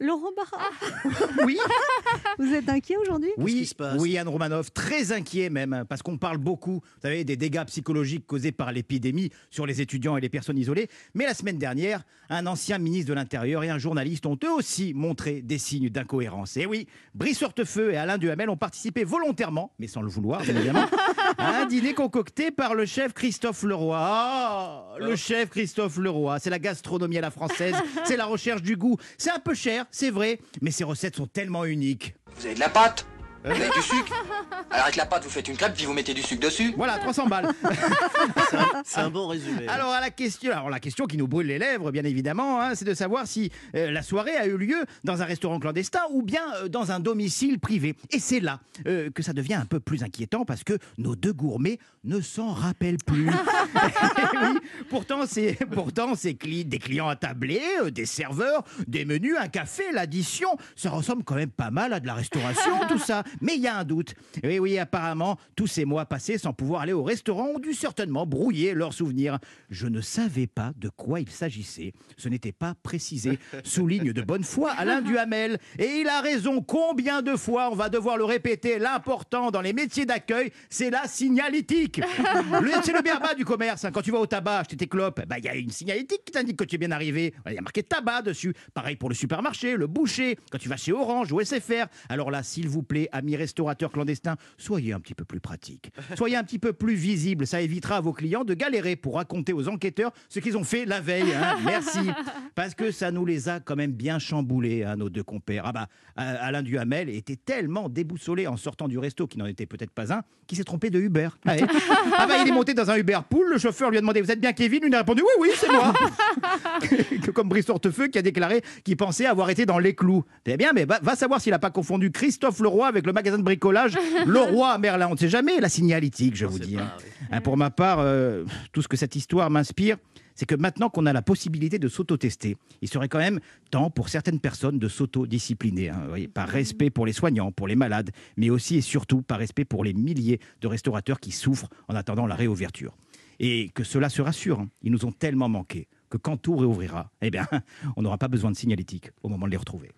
Laurent Barra, Oui, vous êtes inquiet aujourd'hui? Oui, qui se passe? oui, Anne Romanoff, très inquiet même, parce qu'on parle beaucoup, vous savez, des dégâts psychologiques causés par l'épidémie sur les étudiants et les personnes isolées. Mais la semaine dernière, un ancien ministre de l'Intérieur et un journaliste ont eux aussi montré des signes d'incohérence. Et oui, Brice Hortefeux et Alain Duhamel ont participé volontairement, mais sans le vouloir, bien évidemment, à un dîner concocté par le chef Christophe Leroy. Ah, le chef Christophe Leroy, c'est la gastronomie à la française, c'est la recherche du goût. C'est un peu cher, c'est vrai, mais ces recettes sont tellement uniques. Vous avez de la pâte? Vous avez du sucre Alors avec la pâte, vous faites une crêpe, puis vous mettez du sucre dessus Voilà, 300 balles. C'est un bon résumé. Alors, à la question, alors la question qui nous brûle les lèvres, bien évidemment, hein, c'est de savoir si euh, la soirée a eu lieu dans un restaurant clandestin ou bien euh, dans un domicile privé. Et c'est là euh, que ça devient un peu plus inquiétant parce que nos deux gourmets ne s'en rappellent plus. oui, pourtant, c'est pourtant c'est cli- des clients attablés, euh, des serveurs, des menus, un café, l'addition. Ça ressemble quand même pas mal à de la restauration, tout ça. Mais il y a un doute. Oui, oui, apparemment, tous ces mois passés sans pouvoir aller au restaurant ont dû certainement brouiller leurs souvenirs. Je ne savais pas de quoi il s'agissait. Ce n'était pas précisé. Souligne de bonne foi Alain Duhamel. Et il a raison. Combien de fois on va devoir le répéter L'important dans les métiers d'accueil, c'est la signalétique. C'est le berba du commerce. hein. Quand tu vas au tabac acheter tes clopes, bah, il y a une signalétique qui t'indique que tu es bien arrivé. Il y a marqué tabac dessus. Pareil pour le supermarché, le boucher, quand tu vas chez Orange ou SFR. Alors là, s'il vous plaît, amis restaurateurs clandestins, soyez un petit peu plus pratiques. Soyez un petit peu plus visibles. Ça évitera à vos clients de galérer pour raconter aux enquêteurs ce qu'ils ont fait la veille. hein. Merci. Parce que ça nous les a quand même bien chamboulés, hein, nos deux compères. Ah bah, Alain Duhamel était tellement déboussolé en sortant du resto, qui n'en était peut-être pas un, qu'il s'est trompé de Uber. Ah, ouais. Ah bah, il est monté dans un Uber Pool, le chauffeur lui a demandé Vous êtes bien Kevin? Il a répondu Oui, oui, c'est moi. Comme Brice Hortefeux qui a déclaré qu'il pensait avoir été dans les clous. C'est bien, mais va, va savoir s'il n'a pas confondu Christophe Leroy avec le magasin de bricolage Leroy à Merlin. On ne sait jamais, la signalétique, je vous dis. hein. Hein, Pour ma part, euh, tout ce que cette histoire m'inspire, c'est que maintenant qu'on a la possibilité de s'auto-tester, il serait quand même temps pour certaines personnes de s'auto-discipliner, hein, vous voyez, par respect pour les soignants, pour les malades, mais aussi et surtout par respect pour les milliers de restaurateurs qui souffrent en attendant la réouverture. Et que cela se rassure, hein, ils nous ont tellement manqué que quand tout réouvrira, eh bien, on n'aura pas besoin de signalétique au moment de les retrouver.